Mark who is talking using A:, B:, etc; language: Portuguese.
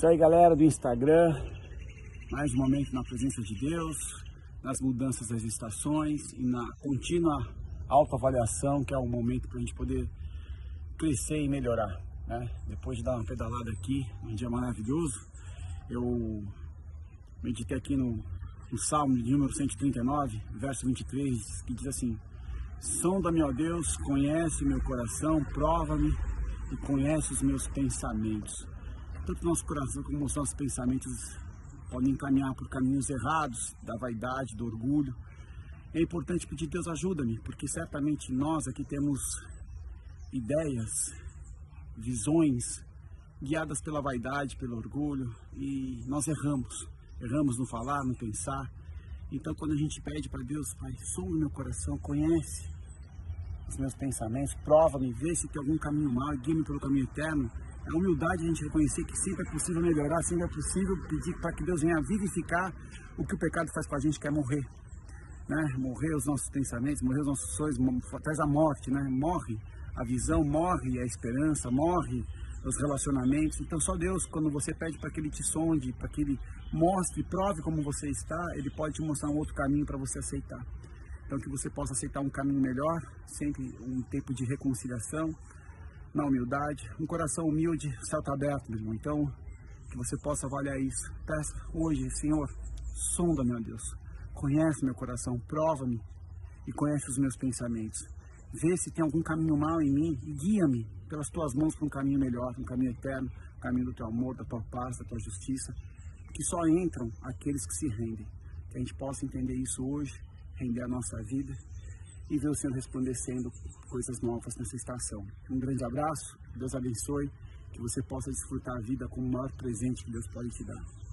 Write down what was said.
A: Isso aí, galera do Instagram. Mais um momento na presença de Deus, nas mudanças das estações e na contínua autoavaliação, que é o momento para a gente poder crescer e melhorar. Né? Depois de dar uma pedalada aqui, um dia maravilhoso, eu meditei aqui no, no Salmo de número 139, verso 23, que diz assim: Sonda-me, ó Deus, conhece meu coração, prova-me e conhece os meus pensamentos tanto nosso coração como os nossos pensamentos podem encaminhar por caminhos errados, da vaidade, do orgulho. É importante pedir Deus ajuda-me, porque certamente nós aqui temos ideias, visões guiadas pela vaidade, pelo orgulho e nós erramos. Erramos no falar, no pensar. Então quando a gente pede para Deus, Pai, som meu coração, conhece os meus pensamentos, prova-me, vê se tem algum caminho mal, guia-me pelo caminho eterno a humildade a gente reconhecer que sempre é possível melhorar, sempre é possível pedir para que Deus venha vivificar o que o pecado faz com a gente, que é morrer. Né? Morrer os nossos pensamentos, morrer os nossos sonhos, traz a morte, né? morre a visão, morre a esperança, morre os relacionamentos. Então só Deus, quando você pede para que Ele te sonde, para que Ele mostre, prove como você está, Ele pode te mostrar um outro caminho para você aceitar. Então que você possa aceitar um caminho melhor, sempre um tempo de reconciliação, na humildade, um coração humilde, céu está aberto, meu irmão. Então, que você possa avaliar isso. Peça hoje, Senhor, sonda, meu Deus. Conhece meu coração, prova-me e conhece os meus pensamentos. Vê se tem algum caminho mal em mim e guia-me pelas tuas mãos para um caminho melhor, um caminho eterno, um caminho do teu amor, da tua paz, da tua justiça. Que só entram aqueles que se rendem. Que a gente possa entender isso hoje, render a nossa vida e ver o Senhor resplandecendo coisas novas nessa estação. Um grande abraço, Deus abençoe, que você possa desfrutar a vida com o maior presente que Deus pode te dar.